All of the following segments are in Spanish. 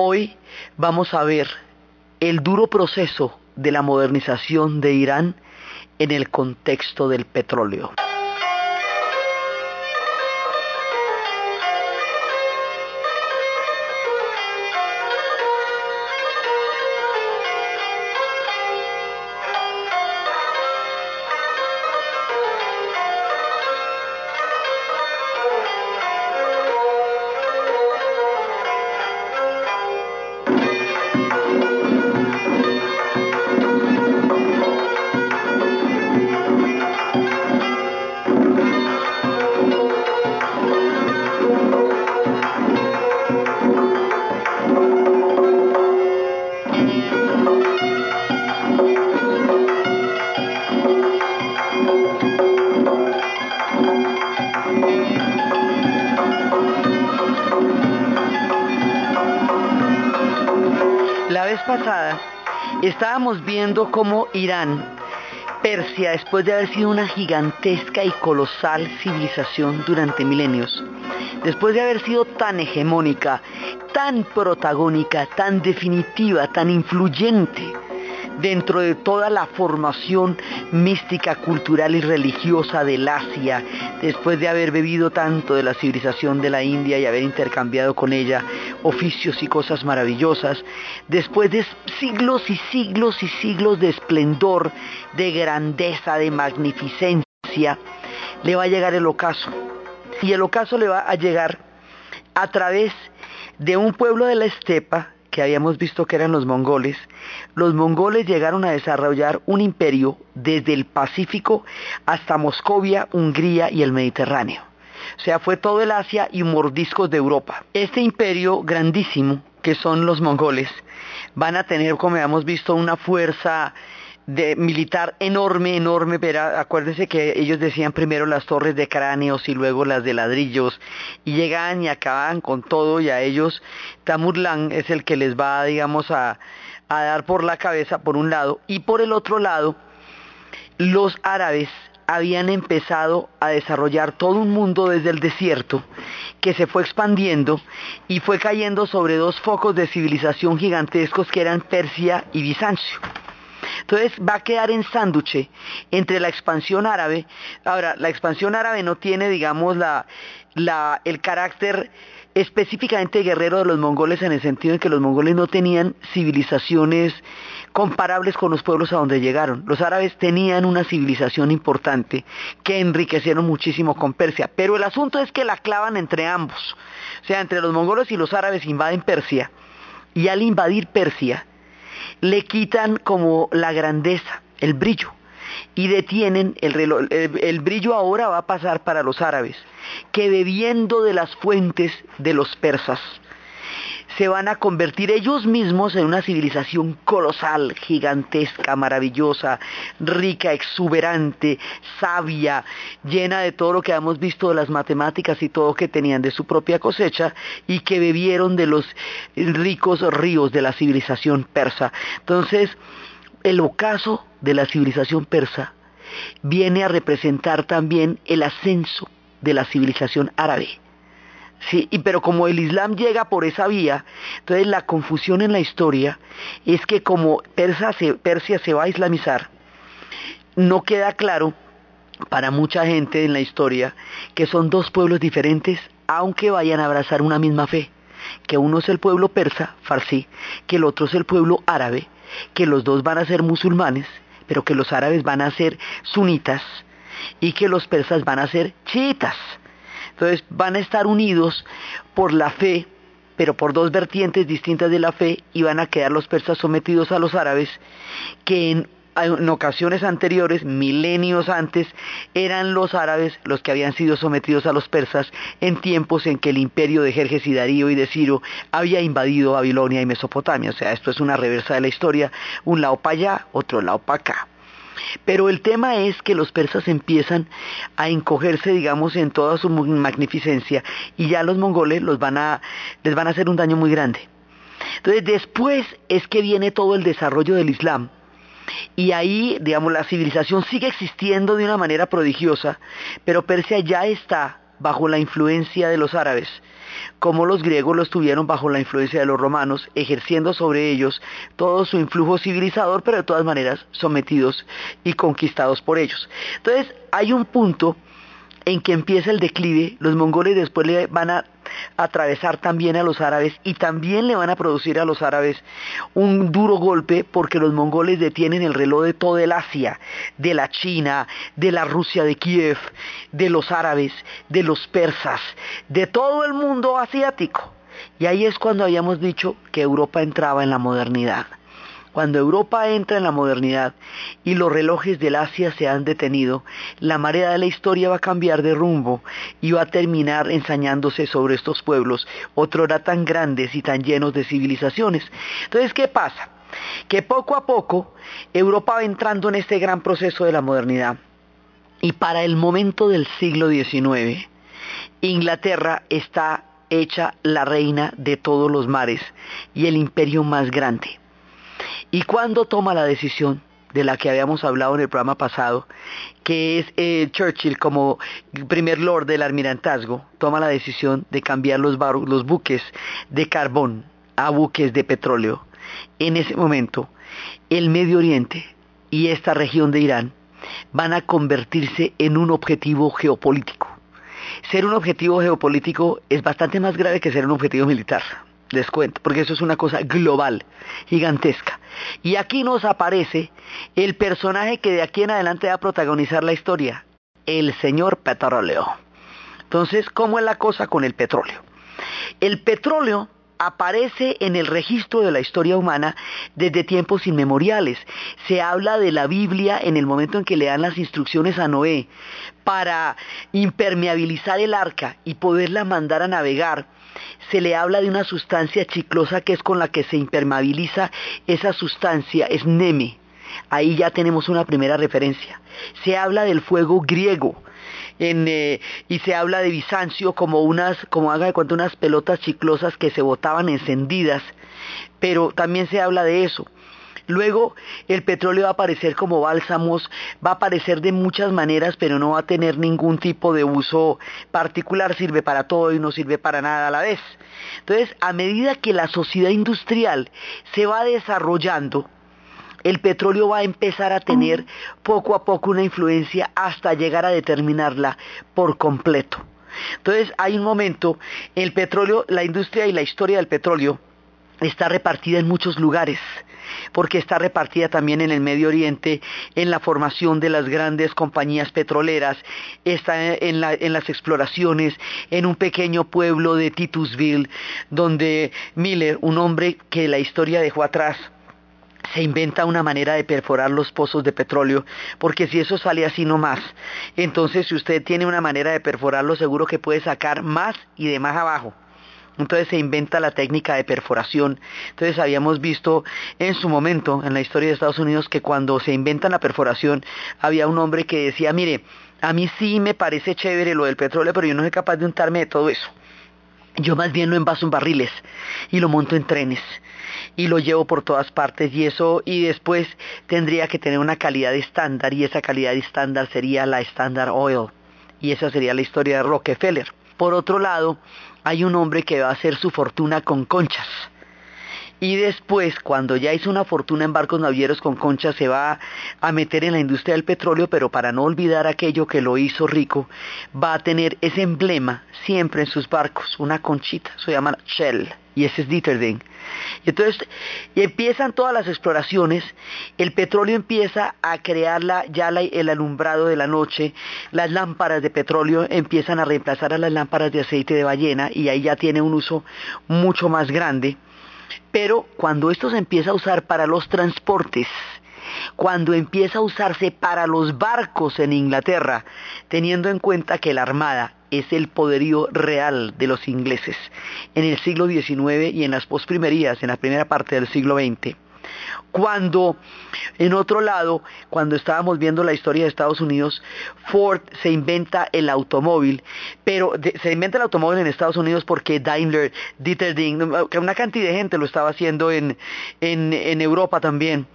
Hoy vamos a ver el duro proceso de la modernización de Irán en el contexto del petróleo. Pasada estábamos viendo cómo Irán, Persia, después de haber sido una gigantesca y colosal civilización durante milenios, después de haber sido tan hegemónica, tan protagónica, tan definitiva, tan influyente, dentro de toda la formación mística, cultural y religiosa del Asia, después de haber bebido tanto de la civilización de la India y haber intercambiado con ella oficios y cosas maravillosas, después de siglos y siglos y siglos de esplendor, de grandeza, de magnificencia, le va a llegar el ocaso. Y el ocaso le va a llegar a través de un pueblo de la estepa que habíamos visto que eran los mongoles, los mongoles llegaron a desarrollar un imperio desde el Pacífico hasta Moscovia, Hungría y el Mediterráneo. O sea, fue todo el Asia y mordiscos de Europa. Este imperio grandísimo, que son los mongoles, van a tener, como hemos visto, una fuerza de militar enorme, enorme, pero acuérdense que ellos decían primero las torres de cráneos y luego las de ladrillos, y llegaban y acababan con todo, y a ellos Tamurlán es el que les va, digamos, a, a dar por la cabeza por un lado, y por el otro lado, los árabes habían empezado a desarrollar todo un mundo desde el desierto que se fue expandiendo y fue cayendo sobre dos focos de civilización gigantescos que eran Persia y Bizancio. Entonces va a quedar en sánduche entre la expansión árabe. Ahora, la expansión árabe no tiene, digamos, la, la, el carácter específicamente guerrero de los mongoles en el sentido de que los mongoles no tenían civilizaciones comparables con los pueblos a donde llegaron. Los árabes tenían una civilización importante que enriquecieron muchísimo con Persia, pero el asunto es que la clavan entre ambos. O sea, entre los mongoles y los árabes invaden Persia y al invadir Persia le quitan como la grandeza, el brillo y detienen el, reloj, el, brillo ahora va a pasar para los árabes, que bebiendo de las fuentes de los persas, se van a convertir ellos mismos en una civilización colosal, gigantesca, maravillosa, rica, exuberante, sabia, llena de todo lo que hemos visto de las matemáticas y todo que tenían de su propia cosecha y que bebieron de los ricos ríos de la civilización persa. Entonces, el ocaso de la civilización persa viene a representar también el ascenso de la civilización árabe. Sí, y pero como el Islam llega por esa vía, entonces la confusión en la historia es que como Persia se, Persia se va a islamizar, no queda claro para mucha gente en la historia que son dos pueblos diferentes, aunque vayan a abrazar una misma fe, que uno es el pueblo persa, farsí, que el otro es el pueblo árabe, que los dos van a ser musulmanes, pero que los árabes van a ser sunitas y que los persas van a ser chiitas. Entonces van a estar unidos por la fe, pero por dos vertientes distintas de la fe, y van a quedar los persas sometidos a los árabes, que en ocasiones anteriores, milenios antes, eran los árabes los que habían sido sometidos a los persas en tiempos en que el imperio de Jerjes y Darío y de Ciro había invadido Babilonia y Mesopotamia. O sea, esto es una reversa de la historia, un lado para allá, otro lado para acá. Pero el tema es que los persas empiezan a encogerse, digamos, en toda su magnificencia y ya los mongoles los van a, les van a hacer un daño muy grande. Entonces después es que viene todo el desarrollo del Islam. Y ahí, digamos, la civilización sigue existiendo de una manera prodigiosa, pero Persia ya está bajo la influencia de los árabes, como los griegos lo estuvieron bajo la influencia de los romanos, ejerciendo sobre ellos todo su influjo civilizador, pero de todas maneras sometidos y conquistados por ellos. Entonces, hay un punto en que empieza el declive, los mongoles después le van a atravesar también a los árabes y también le van a producir a los árabes un duro golpe porque los mongoles detienen el reloj de toda el Asia, de la China, de la Rusia de Kiev, de los árabes, de los persas, de todo el mundo asiático. Y ahí es cuando habíamos dicho que Europa entraba en la modernidad. Cuando Europa entra en la modernidad y los relojes del Asia se han detenido, la marea de la historia va a cambiar de rumbo y va a terminar ensañándose sobre estos pueblos, otrora tan grandes y tan llenos de civilizaciones. Entonces, ¿qué pasa? Que poco a poco Europa va entrando en este gran proceso de la modernidad. Y para el momento del siglo XIX, Inglaterra está hecha la reina de todos los mares y el imperio más grande. ¿Y cuándo toma la decisión de la que habíamos hablado en el programa pasado, que es eh, Churchill como primer lord del almirantazgo, toma la decisión de cambiar los, los buques de carbón a buques de petróleo. En ese momento, el Medio Oriente y esta región de Irán van a convertirse en un objetivo geopolítico. Ser un objetivo geopolítico es bastante más grave que ser un objetivo militar les cuento, porque eso es una cosa global, gigantesca. Y aquí nos aparece el personaje que de aquí en adelante va a protagonizar la historia, el señor petróleo. Entonces, ¿cómo es la cosa con el petróleo? El petróleo aparece en el registro de la historia humana desde tiempos inmemoriales. Se habla de la Biblia en el momento en que le dan las instrucciones a Noé para impermeabilizar el arca y poderla mandar a navegar se le habla de una sustancia chiclosa que es con la que se impermeabiliza esa sustancia, es neme. Ahí ya tenemos una primera referencia. Se habla del fuego griego. Eh, y se habla de Bizancio como unas, como haga de cuenta, unas pelotas chiclosas que se botaban encendidas, pero también se habla de eso. Luego el petróleo va a aparecer como bálsamos, va a aparecer de muchas maneras, pero no va a tener ningún tipo de uso particular, sirve para todo y no sirve para nada a la vez. Entonces, a medida que la sociedad industrial se va desarrollando, el petróleo va a empezar a tener poco a poco una influencia hasta llegar a determinarla por completo. Entonces hay un momento, el petróleo, la industria y la historia del petróleo está repartida en muchos lugares porque está repartida también en el Medio Oriente, en la formación de las grandes compañías petroleras, está en, las exploraciones, en un pequeño pueblo de Titusville, donde Miller, un hombre que la historia dejó atrás, se inventa una manera de perforar los pozos de petróleo, porque si eso sale así nomás, entonces si usted tiene una manera de perforarlo, seguro que puede sacar más y de más abajo. Entonces se inventa la técnica de perforación. Entonces habíamos visto en su momento en la historia de Estados Unidos que cuando se inventa la perforación había un hombre que decía, mire, a mí sí me parece chévere lo del petróleo, pero yo no soy capaz de untarme de todo eso. Yo más bien lo envaso en barriles y lo monto en trenes y lo llevo por todas partes y eso y después tendría que tener una calidad estándar y esa calidad estándar sería la Standard Oil y esa sería la historia de Rockefeller. Por otro lado, hay un hombre que va a hacer su fortuna con conchas. Y después, cuando ya hizo una fortuna en barcos navieros con conchas, se va a meter en la industria del petróleo, pero para no olvidar aquello que lo hizo rico, va a tener ese emblema siempre en sus barcos, una conchita, se llama Shell, y ese es Dieterding. Y entonces y empiezan todas las exploraciones, el petróleo empieza a crear ya el alumbrado de la noche, las lámparas de petróleo empiezan a reemplazar a las lámparas de aceite de ballena y ahí ya tiene un uso mucho más grande. Pero cuando esto se empieza a usar para los transportes, cuando empieza a usarse para los barcos en Inglaterra, teniendo en cuenta que la Armada es el poderío real de los ingleses en el siglo XIX y en las posprimerías, en la primera parte del siglo XX. Cuando, en otro lado, cuando estábamos viendo la historia de Estados Unidos, Ford se inventa el automóvil, pero se inventa el automóvil en Estados Unidos porque Daimler, Dieter que una cantidad de gente lo estaba haciendo en, en Europa también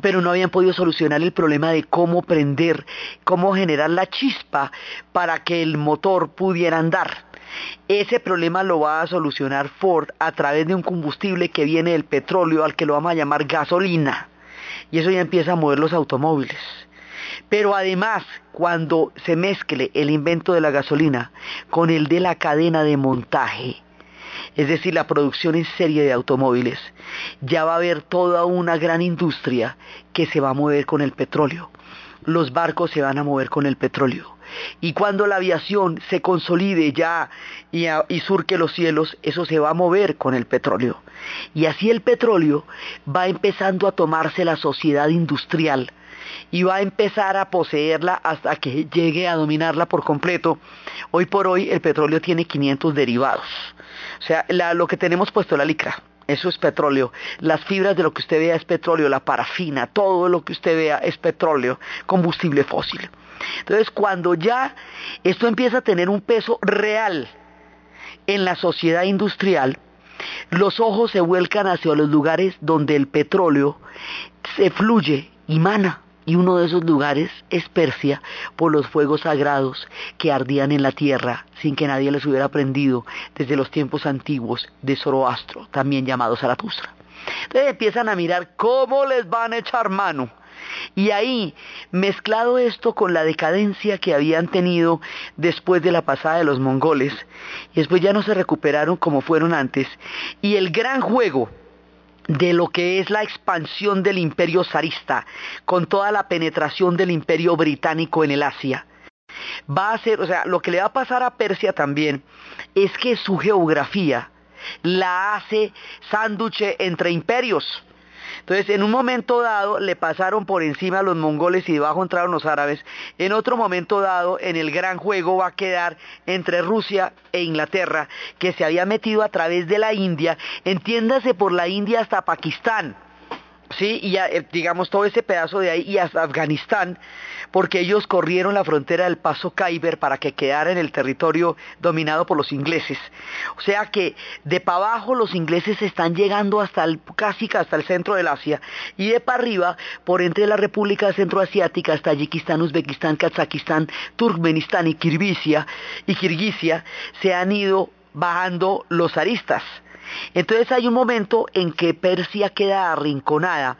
pero no habían podido solucionar el problema de cómo prender, cómo generar la chispa para que el motor pudiera andar. Ese problema lo va a solucionar Ford a través de un combustible que viene del petróleo al que lo vamos a llamar gasolina. Y eso ya empieza a mover los automóviles. Pero además, cuando se mezcle el invento de la gasolina con el de la cadena de montaje, es decir, la producción en serie de automóviles, ya va a haber toda una gran industria que se va a mover con el petróleo. Los barcos se van a mover con el petróleo. Y cuando la aviación se consolide ya y, surque los cielos, eso se va a mover con el petróleo. Y así el petróleo va empezando a tomarse la sociedad industrial y va a empezar a poseerla hasta que llegue a dominarla por completo. Hoy por hoy el petróleo tiene 500 derivados. O sea, lo que tenemos puesto la licra, eso es petróleo. Las fibras de lo que usted vea es petróleo, la parafina, todo lo que usted vea es petróleo, combustible fósil. Entonces, cuando ya esto empieza a tener un peso real en la sociedad industrial, los ojos se vuelcan hacia los lugares donde el petróleo se fluye y mana y uno de esos lugares es Persia por los fuegos sagrados que ardían en la tierra sin que nadie les hubiera aprendido desde los tiempos antiguos de Zoroastro, también llamado Zaratustra. Entonces empiezan a mirar cómo les van a echar mano. Y ahí, mezclado esto con la decadencia que habían tenido después de la pasada de los mongoles, y después ya no se recuperaron como fueron antes, y el gran juego de lo que es la expansión del imperio zarista con toda la penetración del imperio británico en el Asia. Va a ser, o sea, lo que le va a pasar a Persia también es que su geografía la hace sánduche entre imperios. Entonces, en un momento dado le pasaron por encima a los mongoles y debajo entraron los árabes. En otro momento dado, en el gran juego va a quedar entre Rusia e Inglaterra, que se había metido a través de la India, entiéndase por la India hasta Pakistán. Sí, y eh, digamos todo ese pedazo de ahí y hasta Afganistán, porque ellos corrieron la frontera del paso Khyber para que quedara en el territorio dominado por los ingleses. O sea que de para abajo los ingleses están llegando hasta el, casi hasta el centro del Asia y de para arriba por entre la República Centroasiática, hasta Tayikistán, Uzbekistán, Kazajistán, Turkmenistán y Kirguisia y Kirguisia se han ido bajando los aristas. Entonces hay un momento en que Persia queda arrinconada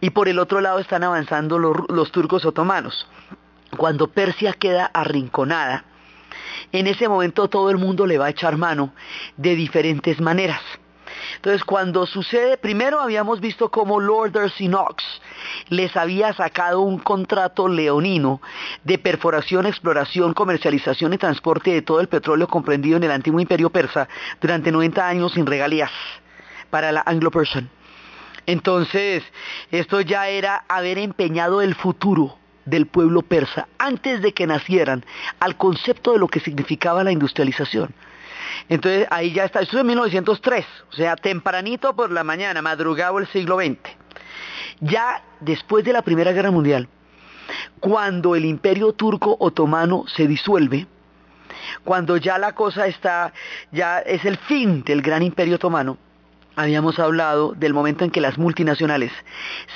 y por el otro lado están avanzando los, turcos otomanos. Cuando Persia queda arrinconada, en ese momento todo el mundo le va a echar mano de diferentes maneras. Entonces, cuando sucede, primero habíamos visto cómo Lord Knox les había sacado un contrato leonino de perforación, exploración, comercialización y transporte de todo el petróleo comprendido en el antiguo imperio persa durante 90 años sin regalías para la Anglo-Persian. Entonces, esto ya era haber empeñado el futuro del pueblo persa antes de que nacieran al concepto de lo que significaba la industrialización. Entonces ahí ya está, esto es en 1903, o sea, tempranito por la mañana, madrugado el siglo XX. Ya después de la Primera Guerra Mundial, cuando el imperio turco otomano se disuelve, cuando ya la cosa está, ya es el fin del gran imperio otomano, habíamos hablado del momento en que las multinacionales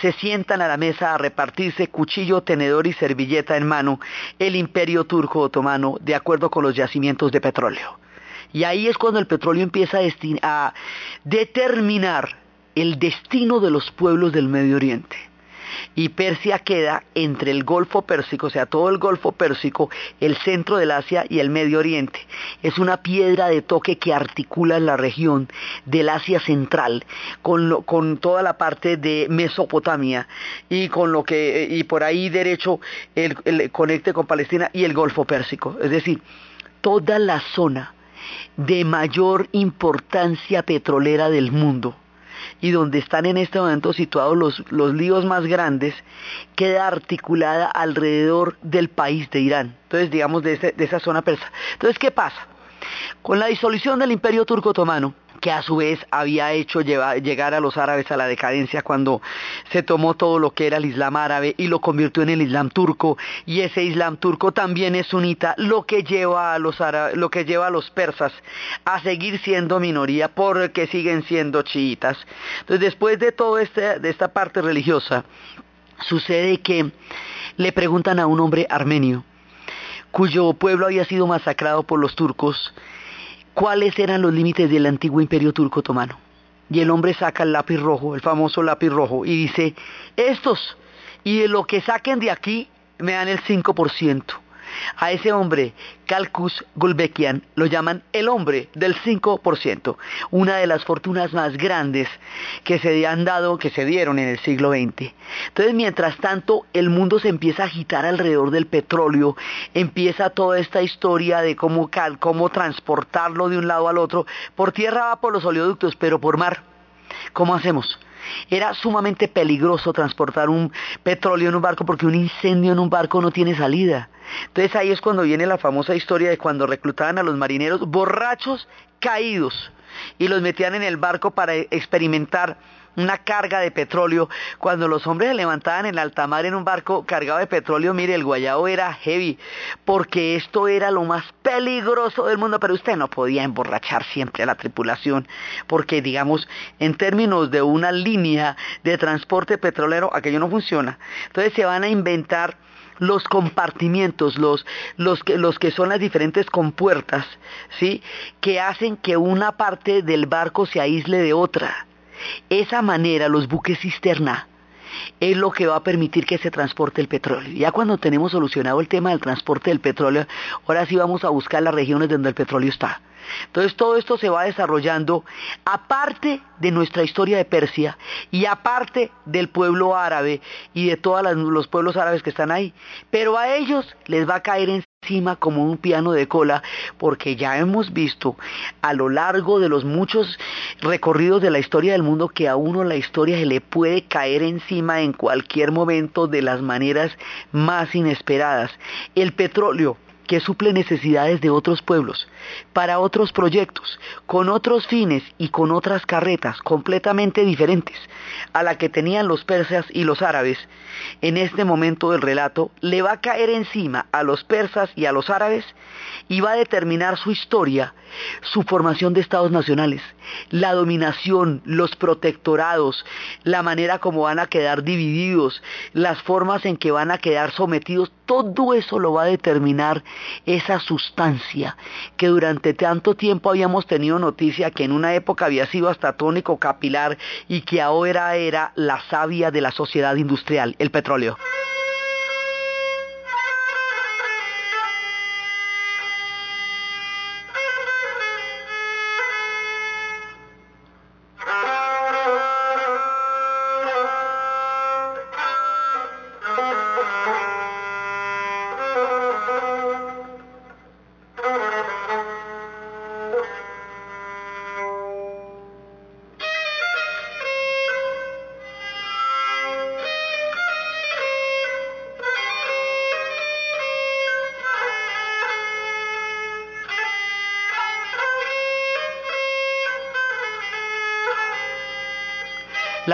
se sientan a la mesa a repartirse cuchillo, tenedor y servilleta en mano el imperio turco otomano de acuerdo con los yacimientos de petróleo. Y ahí es cuando el petróleo empieza a, determinar el destino de los pueblos del Medio Oriente. Y Persia queda entre el Golfo Pérsico, o sea, todo el Golfo Pérsico, el centro del Asia y el Medio Oriente. Es una piedra de toque que articula la región del Asia Central con, toda la parte de Mesopotamia y con lo que y por ahí derecho el, el conecte con Palestina y el Golfo Pérsico. Es decir, toda la zona de mayor importancia petrolera del mundo y donde están en este momento situados los, los líos más grandes, queda articulada alrededor del país de Irán, entonces digamos de, de esa zona persa. Entonces, ¿qué pasa? Con la disolución del imperio turco otomano, que a su vez había hecho llegar a los árabes a la decadencia cuando se tomó todo lo que era el Islam árabe y lo convirtió en el Islam turco y ese Islam turco también es sunita, lo que lleva a los lo que lleva a los persas a seguir siendo minoría porque siguen siendo chiitas. Entonces, después de todo este de esta parte religiosa, sucede que le preguntan a un hombre armenio cuyo pueblo había sido masacrado por los turcos cuáles eran los límites del antiguo imperio turco otomano. Y el hombre saca el lápiz rojo, el famoso lápiz rojo, y dice, estos, y de lo que saquen de aquí, me dan el 5%. A ese hombre, Kalkus Gulbekian, lo llaman el hombre del 5%, una de las fortunas más grandes que se han dado, que se dieron en el siglo XX. Entonces, mientras tanto, el mundo se empieza a agitar alrededor del petróleo, empieza toda esta historia de cómo, cómo transportarlo de un lado al otro. Por tierra va por los oleoductos, pero por mar, ¿cómo hacemos? Era sumamente peligroso transportar un petróleo en un barco porque un incendio en un barco no tiene salida. Entonces ahí es cuando viene la famosa historia de cuando reclutaban a los marineros borrachos caídos y los metían en el barco para experimentar una carga de petróleo. Cuando los hombres se levantaban en alta mar en un barco cargado de petróleo, mire, el guayabo era heavy, porque esto era lo más peligroso del mundo, pero usted no podía emborrachar siempre a la tripulación, porque digamos, en términos de una línea de transporte petrolero, aquello no funciona. Entonces se van a inventar los compartimientos, los, los, que, los que son las diferentes compuertas, ¿sí? que hacen que una parte del barco se aísle de otra. Esa manera, los buques cisterna, es lo que va a permitir que se transporte el petróleo. Ya cuando tenemos solucionado el tema del transporte del petróleo, ahora sí vamos a buscar las regiones donde el petróleo está. Entonces todo esto se va desarrollando aparte de nuestra historia de Persia y aparte del pueblo árabe y de todos los pueblos árabes que están ahí. Pero a ellos les va a caer encima como un piano de cola porque ya hemos visto a lo largo de los muchos recorridos de la historia del mundo que a uno la historia se le puede caer encima en cualquier momento de las maneras más inesperadas. El petróleo que suple necesidades de otros pueblos, para otros proyectos, con otros fines y con otras carretas completamente diferentes a la que tenían los persas y los árabes, en este momento del relato le va a caer encima a los persas y a los árabes y va a determinar su historia, su formación de estados nacionales, la dominación, los protectorados, la manera como van a quedar divididos, las formas en que van a quedar sometidos, todo eso lo va a determinar esa sustancia que durante tanto tiempo habíamos tenido noticia que en una época había sido hasta tónico capilar y que ahora era la savia de la sociedad industrial, el petróleo.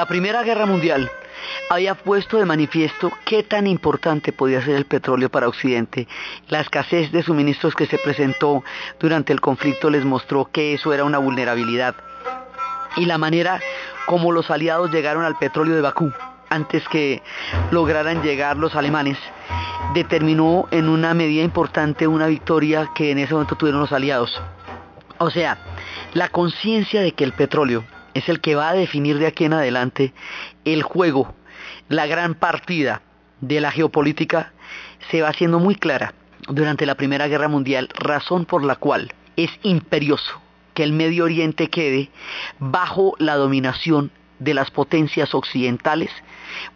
Primera Guerra Mundial había puesto de manifiesto qué tan importante podía ser el petróleo para Occidente. La escasez de suministros que se presentó durante el conflicto les mostró que eso era una vulnerabilidad. Y la manera como los aliados llegaron al petróleo de Bakú antes que lograran llegar los alemanes determinó en una medida importante una victoria que en ese momento tuvieron los aliados. O sea, la conciencia de que el petróleo es el que va a definir de aquí en adelante el juego, la gran partida de la geopolítica se va haciendo muy clara durante la Primera Guerra Mundial, razón por la cual es imperioso que el Medio Oriente quede bajo la dominación de las potencias occidentales,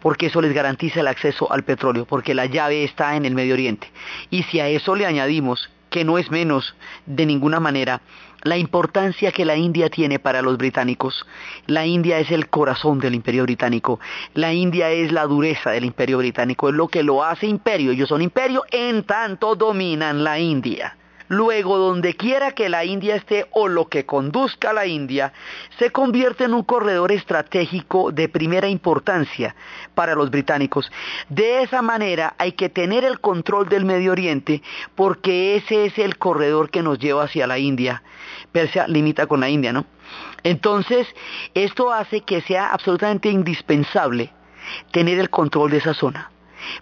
porque eso les garantiza el acceso al petróleo, porque la llave está en el Medio Oriente. Y si a eso le añadimos, que no es menos de ninguna manera, la importancia que la India tiene para los británicos. La India es el corazón del imperio británico. La India es la dureza del imperio británico. Es lo que lo hace imperio. Ellos son imperio en tanto dominan la India. Luego, donde quiera que la India esté o lo que conduzca a la India, se convierte en un corredor estratégico de primera importancia para los británicos. De esa manera hay que tener el control del Medio Oriente porque ese es el corredor que nos lleva hacia la India. Persia limita con la India, ¿no? Entonces, esto hace que sea absolutamente indispensable tener el control de esa zona.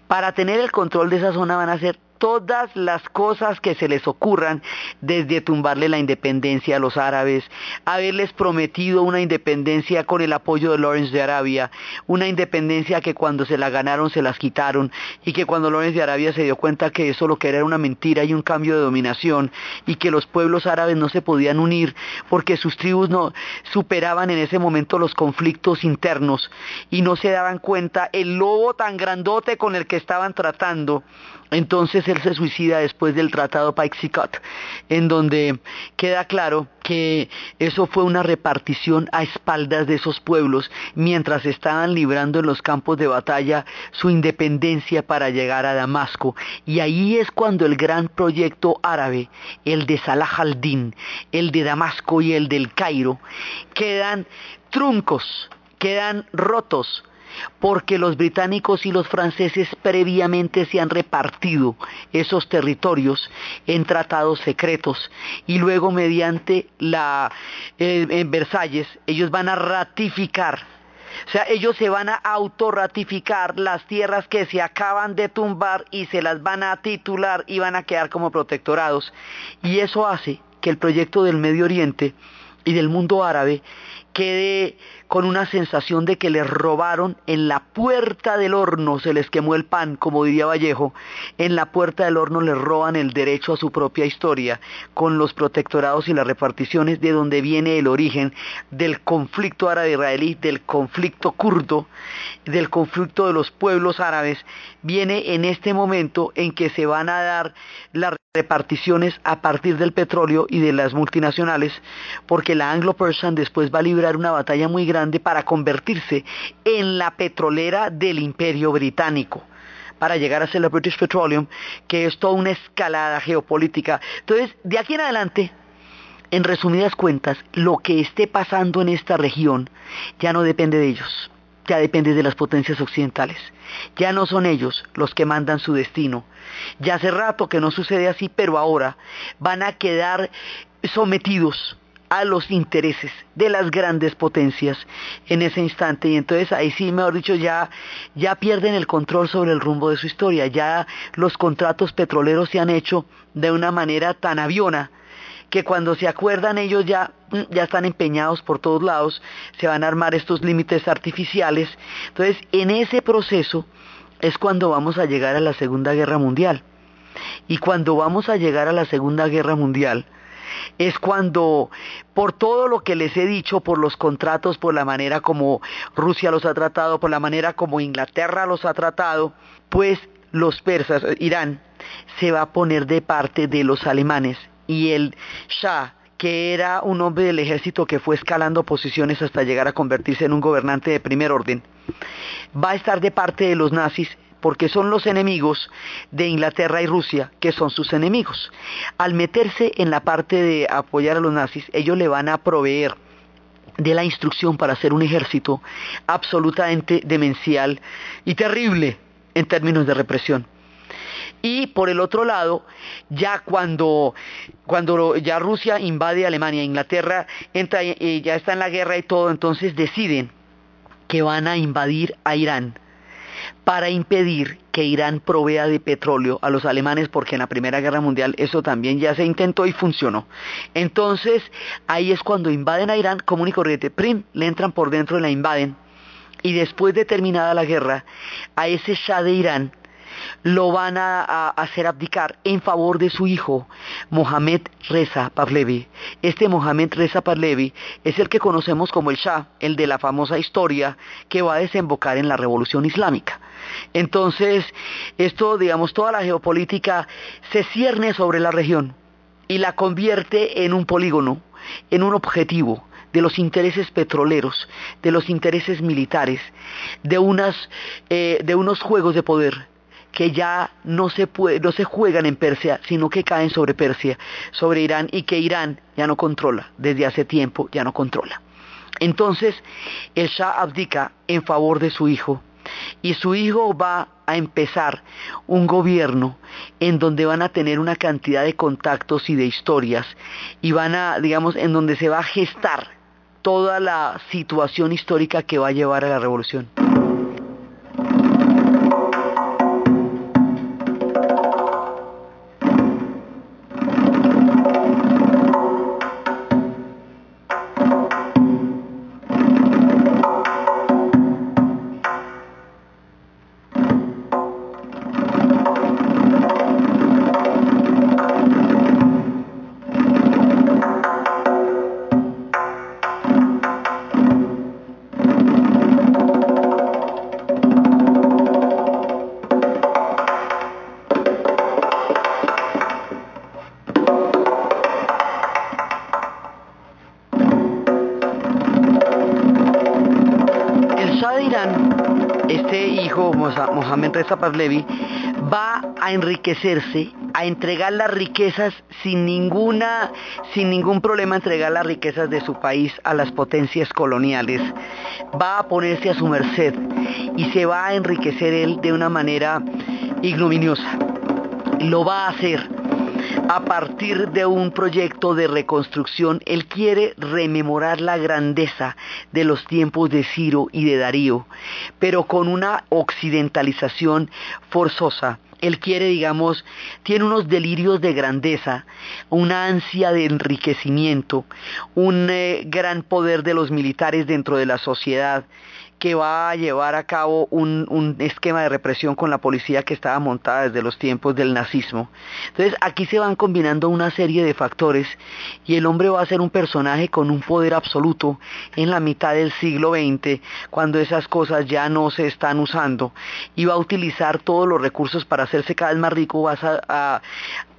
Para tener el control de esa zona van a ser todas las cosas que se les ocurran, desde tumbarle la independencia a los árabes, haberles prometido una independencia con el apoyo de Lawrence de Arabia, una independencia que cuando se la ganaron se las quitaron y que cuando Lawrence de Arabia se dio cuenta que eso lo que era una mentira y un cambio de dominación y que los pueblos árabes no se podían unir porque sus tribus no superaban en ese momento los conflictos internos y no se daban cuenta el lobo tan grandote con el que estaban tratando entonces él se suicida después del tratado Paixicot, en donde queda claro que eso fue una repartición a espaldas de esos pueblos mientras estaban librando en los campos de batalla su independencia para llegar a Damasco. Y ahí es cuando el gran proyecto árabe, el de Salah al-Din, el de Damasco y el del Cairo, quedan truncos, quedan rotos porque los británicos y los franceses previamente se han repartido esos territorios en tratados secretos y luego mediante la eh, en Versalles ellos van a ratificar o sea, ellos se van a autorratificar las tierras que se acaban de tumbar y se las van a titular y van a quedar como protectorados. Y eso hace que el proyecto del Medio Oriente y del mundo árabe quede con una sensación de que les robaron en la puerta del horno, se les quemó el pan, como diría Vallejo, en la puerta del horno les roban el derecho a su propia historia, con los protectorados y las reparticiones de donde viene el origen del conflicto árabe-israelí, del conflicto kurdo, del conflicto de los pueblos árabes, viene en este momento en que se van a dar las reparticiones a partir del petróleo y de las multinacionales, porque la Anglo-Persian después va a librar una batalla muy grande para convertirse en la petrolera del imperio británico para llegar a ser la British Petroleum, que es toda una escalada geopolítica. Entonces, de aquí en adelante, en resumidas cuentas, lo que esté pasando en esta región ya no depende de ellos, ya depende de las potencias occidentales. Ya no son ellos los que mandan su destino. Ya hace rato que no sucede así, pero ahora van a quedar sometidos a los intereses de las grandes potencias en ese instante y entonces ahí sí, mejor dicho, ya, ya pierden el control sobre el rumbo de su historia, ya los contratos petroleros se han hecho de una manera tan aviona que cuando se acuerdan ellos ya, ya están empeñados por todos lados, se van a armar estos límites artificiales. Entonces, en ese proceso es cuando vamos a llegar a la Segunda Guerra Mundial. Y cuando vamos a llegar a la Segunda Guerra Mundial, es cuando, por todo lo que les he dicho, por los contratos, por la manera como Rusia los ha tratado, por la manera como Inglaterra los ha tratado, pues los persas, Irán, se va a poner de parte de los alemanes. Y el Shah, que era un hombre del ejército que fue escalando posiciones hasta llegar a convertirse en un gobernante de primer orden, va a estar de parte de los nazis porque son los enemigos de Inglaterra y Rusia, que son sus enemigos. Al meterse en la parte de apoyar a los nazis, ellos le van a proveer de la instrucción para hacer un ejército absolutamente demencial y terrible en términos de represión. Y por el otro lado, ya cuando, cuando ya Rusia invade Alemania, Inglaterra entra ya está en la guerra y todo, entonces deciden que van a invadir a Irán para impedir que Irán provea de petróleo a los alemanes porque en la Primera Guerra Mundial eso también ya se intentó y funcionó. Entonces ahí es cuando invaden a Irán común y corriente, prim, le entran por dentro y la invaden y después de terminada la guerra a ese Shah de Irán lo van a, hacer abdicar en favor de su hijo, Mohamed Reza Pahlavi. Este Mohamed Reza Pahlavi es el que conocemos como el Shah, el de la famosa historia que va a desembocar en la revolución islámica. Entonces, esto, digamos, toda la geopolítica se cierne sobre la región y la convierte en un polígono en un objetivo de los intereses petroleros, de los intereses militares, de, unas, eh, de unos juegos de poder que ya no se, puede, no se juegan en Persia, sino que caen sobre Persia, sobre Irán, y que Irán ya no controla, desde hace tiempo ya no controla. Entonces, el Shah abdica en favor de su hijo, y su hijo va a empezar un gobierno en donde van a tener una cantidad de contactos y de historias, y van a, digamos, en donde se va a gestar toda la situación histórica que va a llevar a la revolución. Pahlavi, va a enriquecerse, a entregar las riquezas sin ninguna, sin ningún problema, entregar las riquezas de su país a las potencias coloniales. Va a ponerse a su merced y se va a enriquecer él de una manera ignominiosa. Lo va a hacer a partir de un proyecto de reconstrucción, él quiere rememorar la grandeza de los tiempos de Ciro y de Darío, pero con una occidentalización forzosa. Él quiere, digamos, tiene unos delirios de grandeza, una ansia de enriquecimiento, un eh, gran poder de los militares dentro de la sociedad que va a llevar a cabo un, esquema de represión con la policía que estaba montada desde los tiempos del nazismo. Entonces aquí se van combinando una serie de factores y el hombre va a ser un personaje con un poder absoluto en la mitad del siglo XX, cuando esas cosas ya no se están usando, y va a utilizar todos los recursos para hacerse cada vez más rico, va a,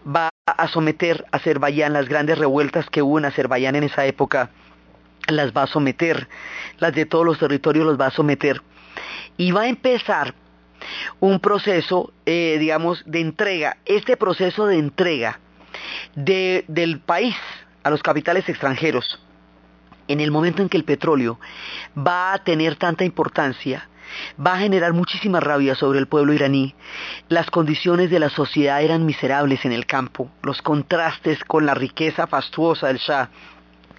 va a someter a Azerbaiyán las grandes revueltas que hubo en Azerbaiyán en esa época las va a someter, las de todos los territorios los va a someter. Y va a empezar un proceso, eh, digamos, de entrega. Este proceso de entrega del país a los capitales extranjeros, en el momento en que el petróleo va a tener tanta importancia, va a generar muchísima rabia sobre el pueblo iraní. Las condiciones de la sociedad eran miserables en el campo, los contrastes con la riqueza fastuosa del Shah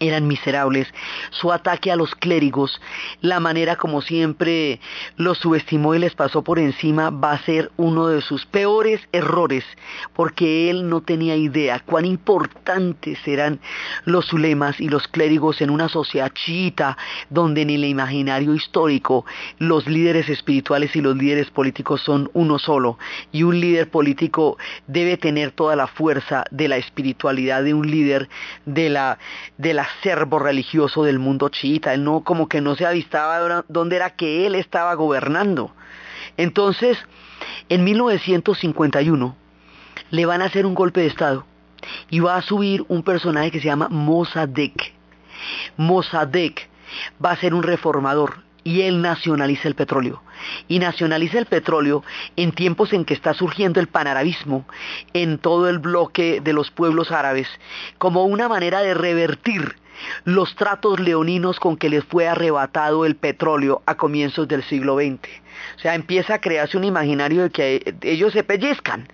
eran miserables, su ataque a los clérigos, la manera como siempre los subestimó y les pasó por encima va a ser uno de sus peores errores, porque él no tenía idea cuán importantes eran los ulemas y los clérigos en una sociedad chiita, donde en el imaginario histórico los líderes espirituales y los líderes políticos son uno solo, y un líder político debe tener toda la fuerza de la espiritualidad de un líder de la, de la acervo religioso del mundo chiita, él no como que no se avistaba dónde era que él estaba gobernando. Entonces, en 1951 le van a hacer un golpe de estado y va a subir un personaje que se llama Mossadegh. Mossadegh va a ser un reformador y él nacionaliza el petróleo. Y nacionaliza el petróleo en tiempos en que está surgiendo el panarabismo en todo el bloque de los pueblos árabes como una manera de revertir los tratos leoninos con que les fue arrebatado el petróleo a comienzos del siglo XX. O sea, empieza a crearse un imaginario de que ellos se pellizcan.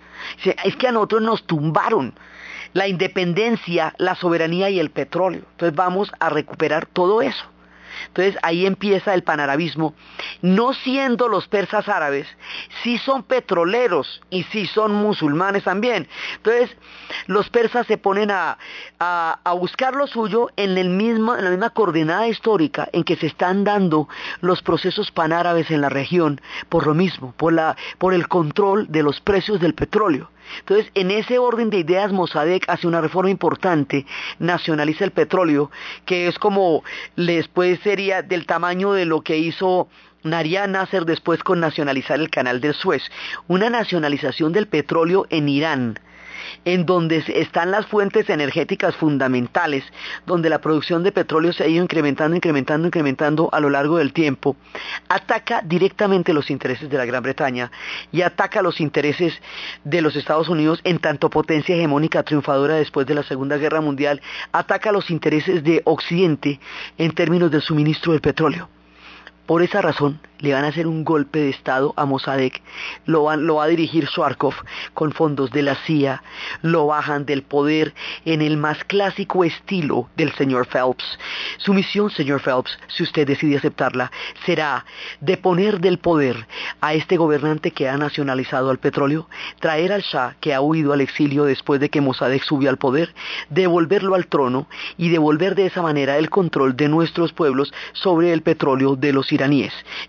Es que a nosotros nos tumbaron la independencia, la soberanía y el petróleo. Entonces vamos a recuperar todo eso. Entonces ahí empieza el panarabismo, no siendo los persas árabes, sí son petroleros y sí son musulmanes también. Entonces los persas se ponen a, buscar lo suyo en, el mismo, en la misma coordenada histórica en que se están dando los procesos panárabes en la región, por lo mismo, por, la, por el control de los precios del petróleo. Entonces, en ese orden de ideas, Mossadegh hace una reforma importante, nacionaliza el petróleo, que es como después sería del tamaño de lo que hizo haría Nasser después con nacionalizar el canal del Suez, una nacionalización del petróleo en Irán en donde están las fuentes energéticas fundamentales, donde la producción de petróleo se ha ido incrementando, incrementando, incrementando a lo largo del tiempo, ataca directamente los intereses de la Gran Bretaña y ataca los intereses de los Estados Unidos en tanto potencia hegemónica triunfadora después de la Segunda Guerra Mundial, ataca los intereses de Occidente en términos del suministro del petróleo. Por esa razón, le van a hacer un golpe de Estado a Mossadegh, lo, va a dirigir Schwarzkopf con fondos de la CIA, lo bajan del poder en el más clásico estilo del señor Phelps. Su misión, señor Phelps, si usted decide aceptarla, será deponer del poder a este gobernante que ha nacionalizado el petróleo, traer al Shah que ha huido al exilio después de que Mossadegh subió al poder, devolverlo al trono y devolver de esa manera el control de nuestros pueblos sobre el petróleo de los iraníes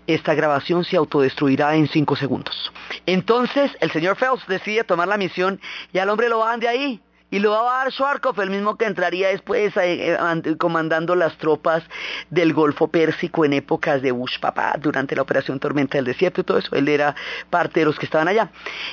esta grabación se autodestruirá en cinco segundos. Entonces el señor Phelps decide tomar la misión y al hombre lo bajan de ahí y lo va a dar Schwarzkopf, el mismo que entraría después eh, eh, comandando las tropas del Golfo Pérsico en épocas de Bush papá, durante la operación Tormenta del Desierto y todo eso. Él era parte de los que estaban allá.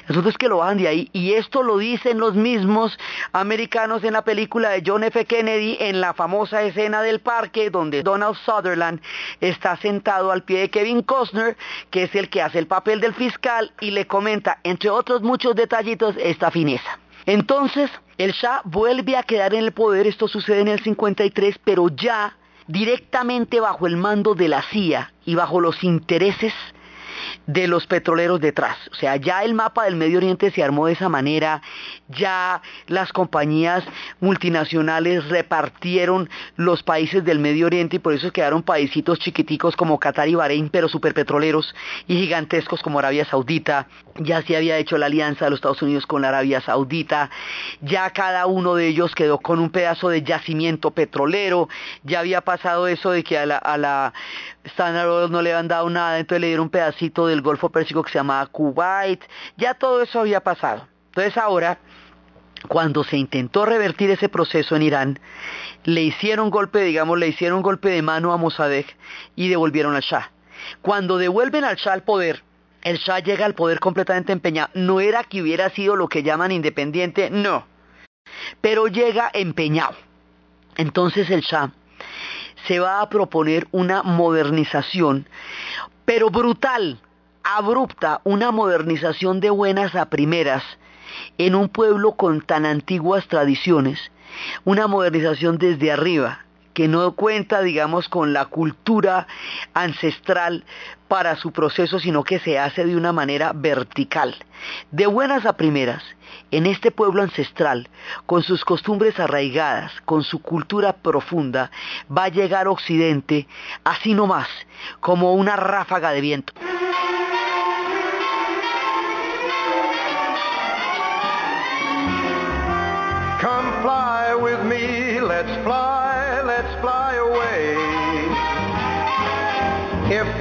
Nosotros que lo van de ahí, y esto lo dicen los mismos americanos en la película de John F. Kennedy, en la famosa escena del parque, donde Donald Sutherland está sentado al pie de Kevin Costner, que es el que hace el papel del fiscal, y le comenta, entre otros muchos detallitos, esta fineza. Entonces, el Shah vuelve a quedar en el poder, esto sucede en el 53, pero ya directamente bajo el mando de la CIA y bajo los intereses de los petroleros detrás. O sea, ya el mapa del Medio Oriente se armó de esa manera, ya las compañías multinacionales repartieron los países del Medio Oriente y por eso quedaron paisitos chiquiticos como Qatar y Bahrein, pero superpetroleros y gigantescos como Arabia Saudita. Ya se había hecho la alianza de los Estados Unidos con Arabia Saudita, ya cada uno de ellos quedó con un pedazo de yacimiento petrolero, ya había pasado eso de que a la Standard no le habían dado nada, entonces le dieron un pedacito del Golfo Pérsico que se llamaba Kuwait, ya todo eso había pasado. Entonces ahora, cuando se intentó revertir ese proceso en Irán, le hicieron golpe, digamos, le hicieron golpe de mano a Mossadegh y devolvieron al Shah. Cuando devuelven al Shah al poder, el Shah llega al poder completamente empeñado. No era que hubiera sido lo que llaman independiente, no. Pero llega empeñado. Entonces el Shah se va a proponer una modernización, pero brutal, abrupta, una modernización de buenas a primeras en un pueblo con tan antiguas tradiciones, una modernización desde arriba, que no cuenta, digamos, con la cultura ancestral para su proceso, sino que se hace de una manera vertical. De buenas a primeras, en este pueblo ancestral, con sus costumbres arraigadas, con su cultura profunda, va a llegar Occidente así nomás, como una ráfaga de viento.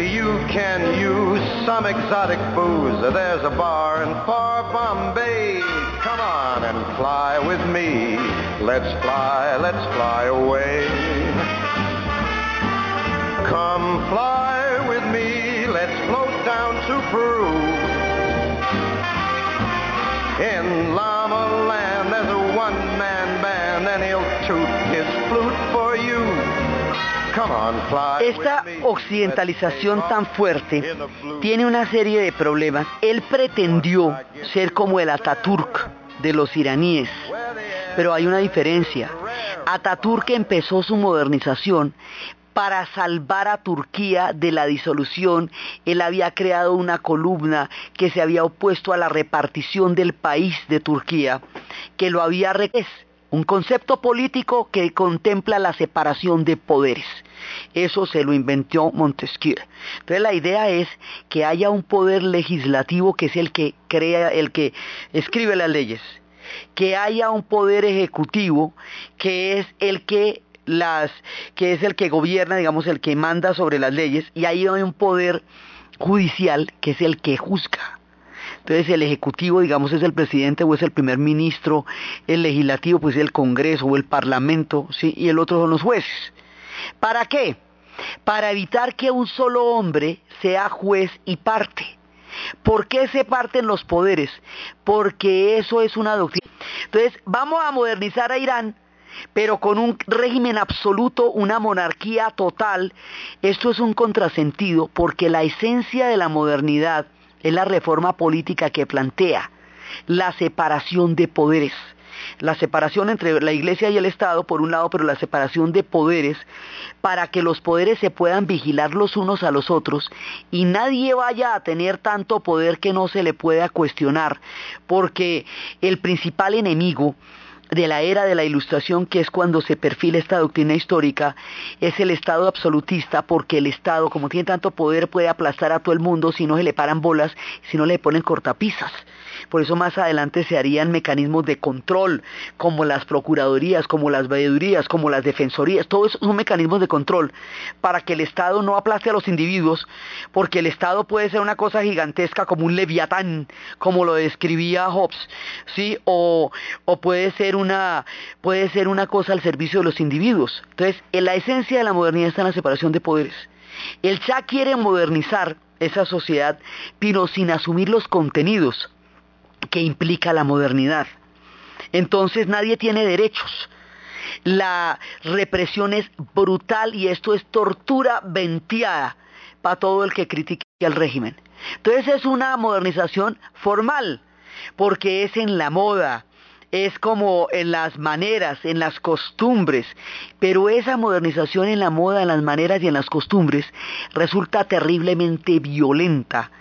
You can use some exotic booze, there's a bar in far Bombay. Come on and fly with me. Let's fly, let's fly away. Come fly with me. Let's float down to Peru. In Llama Land, there's a one-man band, and he'll toot his flute Esta occidentalización tan fuerte tiene una serie de problemas. Él pretendió ser como el Ataturk de los iraníes, pero hay una diferencia. Ataturk empezó su modernización para salvar a Turquía de la disolución. Él había creado una columna que se había opuesto a la repartición del país de Turquía, que lo había re- un concepto político que contempla la separación de poderes. Eso se lo inventó Montesquieu. Entonces la idea es que haya un poder legislativo que es el que crea, el que escribe las leyes, que haya un poder ejecutivo que es el que las que es el que gobierna, digamos, el que manda sobre las leyes y ahí hay un poder judicial que es el que juzga. Entonces el ejecutivo, digamos, es el presidente o es el primer ministro, el legislativo pues es el Congreso o el Parlamento, ¿sí? y el otro son los jueces. ¿Para qué? para evitar que un solo hombre sea juez y parte. ¿Por qué se parten los poderes? Porque eso es una doctrina. Entonces, vamos a modernizar a Irán, pero con un régimen absoluto, una monarquía total. Esto es un contrasentido porque la esencia de la modernidad es la reforma política que plantea la separación de poderes. La separación entre la iglesia y el Estado, por un lado, pero la separación de poderes, para que los poderes se puedan vigilar los unos a los otros y nadie vaya a tener tanto poder que no se le pueda cuestionar, porque el principal enemigo de la era de la ilustración, que es cuando se perfila esta doctrina histórica, es el Estado absolutista, porque el Estado, como tiene tanto poder, puede aplastar a todo el mundo si no se le paran bolas, si no le ponen cortapisas. Por eso más adelante se harían mecanismos de control, como las procuradurías, como las veedurías, como las defensorías, todos son mecanismos de control para que el Estado no aplaste a los individuos, porque el Estado puede ser una cosa gigantesca como un leviatán, como lo describía Hobbes, ¿sí? O, puede ser una puede ser una cosa al servicio de los individuos. Entonces, en la esencia de la modernidad está en la separación de poderes. El Cha quiere modernizar esa sociedad, pero sin asumir los contenidos que implica la modernidad. Entonces nadie tiene derechos. La represión es brutal y esto es tortura venteada para todo el que critique al régimen. Entonces es una modernización formal, porque es en la moda, es como en las maneras, en las costumbres, pero esa modernización en la moda, en las maneras y en las costumbres resulta terriblemente violenta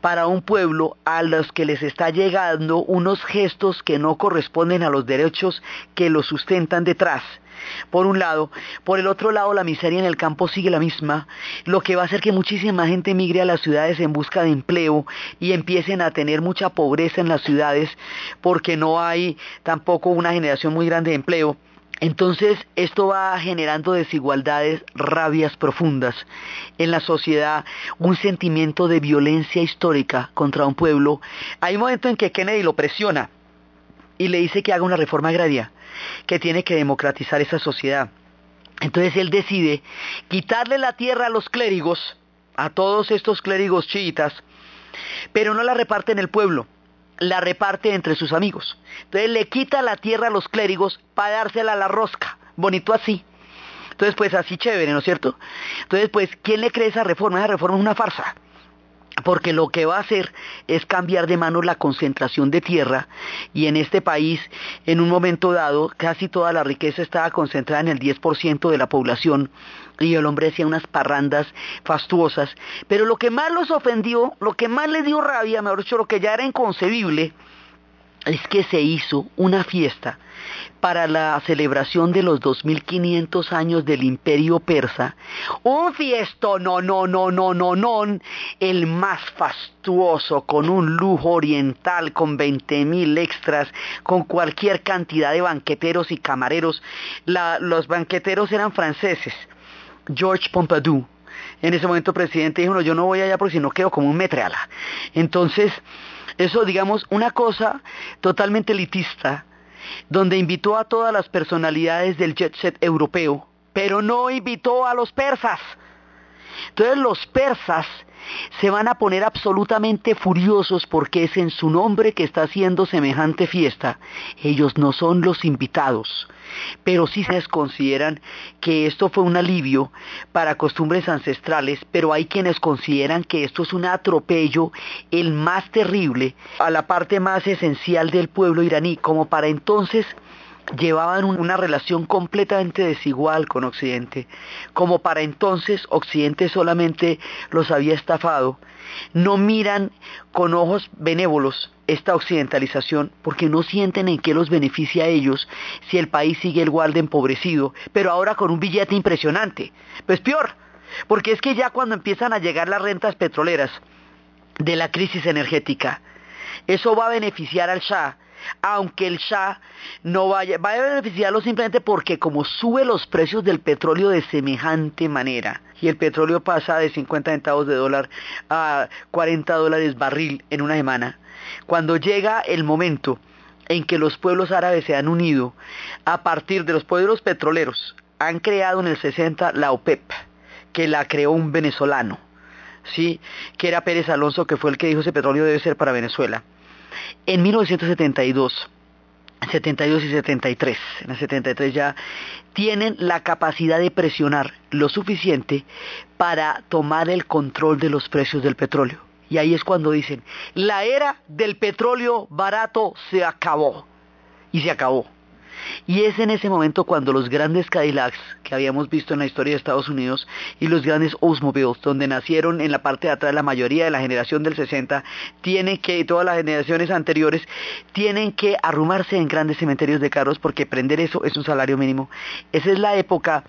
para un pueblo a los que les está llegando unos gestos que no corresponden a los derechos que los sustentan detrás. Por un lado, por el otro lado la miseria en el campo sigue la misma, lo que va a hacer que muchísima gente migre a las ciudades en busca de empleo y empiecen a tener mucha pobreza en las ciudades porque no hay tampoco una generación muy grande de empleo. Entonces esto va generando desigualdades, rabias profundas en la sociedad, un sentimiento de violencia histórica contra un pueblo. Hay un momento en que Kennedy lo presiona y le dice que haga una reforma agraria, que tiene que democratizar esa sociedad. Entonces él decide quitarle la tierra a los clérigos, a todos estos clérigos chiitas, pero no la reparte en el pueblo la reparte entre sus amigos. Entonces le quita la tierra a los clérigos para dársela a la rosca. Bonito así. Entonces, pues así chévere, ¿no es cierto? Entonces, pues, ¿quién le cree esa reforma? Esa reforma es una farsa porque lo que va a hacer es cambiar de mano la concentración de tierra y en este país, en un momento dado, casi toda la riqueza estaba concentrada en el 10% de la población y el hombre hacía unas parrandas fastuosas, pero lo que más los ofendió, lo que más les dio rabia, mejor dicho, lo que ya era inconcebible, es que se hizo una fiesta para la celebración de los 2500 años del imperio persa, un fiesto no, no, no, no, no, no, el más fastuoso, con un lujo oriental, con 20.000 extras, con cualquier cantidad de banqueteros y camareros. los banqueteros eran franceses, George Pompidou, en ese momento presidente dijo, no, yo no voy allá porque si no quedo como un metreala. Entonces, eso, digamos, una cosa totalmente elitista, donde invitó a todas las personalidades del jet set europeo, pero no invitó a los persas. Entonces los persas se van a poner absolutamente furiosos porque es en su nombre que está haciendo semejante fiesta. Ellos no son los invitados, pero sí se consideran que esto fue un alivio para costumbres ancestrales, pero hay quienes consideran que esto es un atropello, el más terrible, a la parte más esencial del pueblo iraní, como para entonces llevaban una relación completamente desigual con Occidente. Como para entonces Occidente solamente los había estafado, no miran con ojos benévolos esta occidentalización porque no sienten en qué los beneficia a ellos si el país sigue igual de empobrecido, pero ahora con un billete impresionante. Pues peor, porque es que ya cuando empiezan a llegar las rentas petroleras de la crisis energética, eso va a beneficiar al Shah aunque el Shah no vaya, va a beneficiarlo simplemente porque como sube los precios del petróleo de semejante manera y el petróleo pasa de 50 centavos de dólar a 40 dólares barril en una semana, cuando llega el momento en que los pueblos árabes se han unido a partir de los pueblos petroleros, han creado en el 60 la OPEP, que la creó un venezolano, ¿sí? que era Pérez Alonso, que fue el que dijo ese petróleo debe ser para Venezuela. En 1972, 72 y 73, en la 73 ya tienen la capacidad de presionar lo suficiente para tomar el control de los precios del petróleo. Y ahí es cuando dicen, la era del petróleo barato se acabó. Y se acabó. Y es en ese momento cuando los grandes Cadillacs que habíamos visto en la historia de Estados Unidos y los grandes Oldsmobiles, donde nacieron en la parte de atrás la mayoría de la generación del 60, tienen que, todas las generaciones anteriores, tienen que arrumarse en grandes cementerios de carros porque prender eso es un salario mínimo. Esa es la época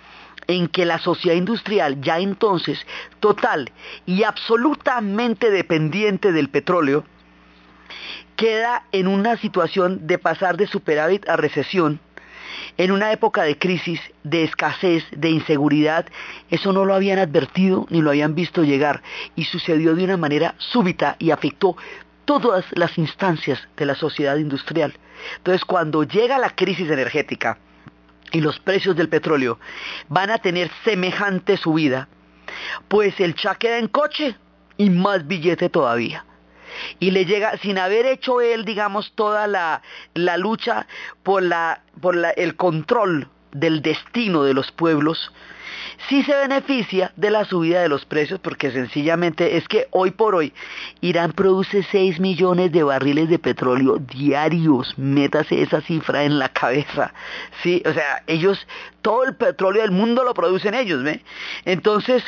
en que la sociedad industrial, ya entonces total y absolutamente dependiente del petróleo, queda en una situación de pasar de superávit a recesión, en una época de crisis, de escasez, de inseguridad, eso no lo habían advertido ni lo habían visto llegar. Y sucedió de una manera súbita y afectó todas las instancias de la sociedad industrial. Entonces, cuando llega la crisis energética y los precios del petróleo van a tener semejante subida, pues el cha queda en coche y más billete todavía y le llega sin haber hecho él, digamos, toda la, la lucha por, la, por la, el control del destino de los pueblos, sí se beneficia de la subida de los precios porque sencillamente es que hoy por hoy Irán produce 6 millones de barriles de petróleo diarios, métase esa cifra en la cabeza, sí, o sea, ellos, todo el petróleo del mundo lo producen ellos, ¿ve? Entonces,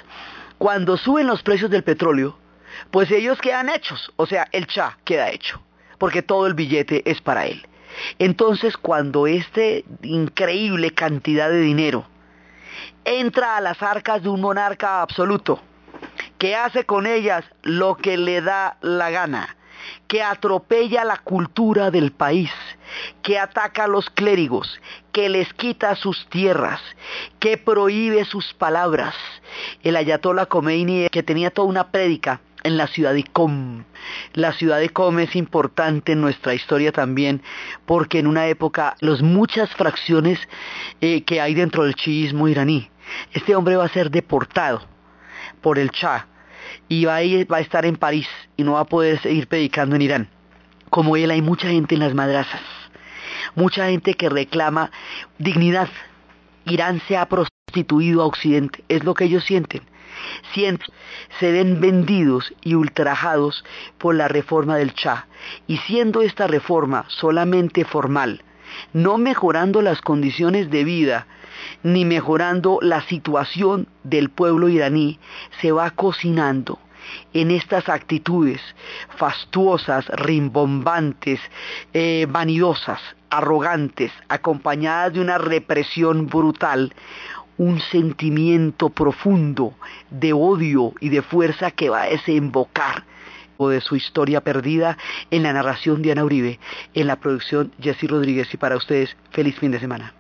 cuando suben los precios del petróleo, pues ellos quedan hechos, o sea, el cha queda hecho, porque todo el billete es para él. Entonces, cuando esta increíble cantidad de dinero entra a las arcas de un monarca absoluto, que hace con ellas lo que le da la gana, que atropella la cultura del país, que ataca a los clérigos, que les quita sus tierras, que prohíbe sus palabras. El ayatollah Khomeini, que tenía toda una prédica en la ciudad de Qom. La ciudad de Qom es importante en nuestra historia también porque en una época las muchas fracciones eh, que hay dentro del chiismo iraní, este hombre va a ser deportado por el Shah y va a, va a estar en París y no va a poder seguir predicando en Irán. Como él hay mucha gente en las madrazas, mucha gente que reclama dignidad. Irán se ha prostituido a Occidente, es lo que ellos sienten se ven vendidos y ultrajados por la reforma del Shah, y siendo esta reforma solamente formal, no mejorando las condiciones de vida, ni mejorando la situación del pueblo iraní, se va cocinando en estas actitudes fastuosas, rimbombantes, eh, vanidosas, arrogantes, acompañadas de una represión brutal, un sentimiento profundo de odio y de fuerza que va a desembocar de su historia perdida en la narración de Ana Uribe, en la producción Jessy Rodríguez y para ustedes feliz fin de semana.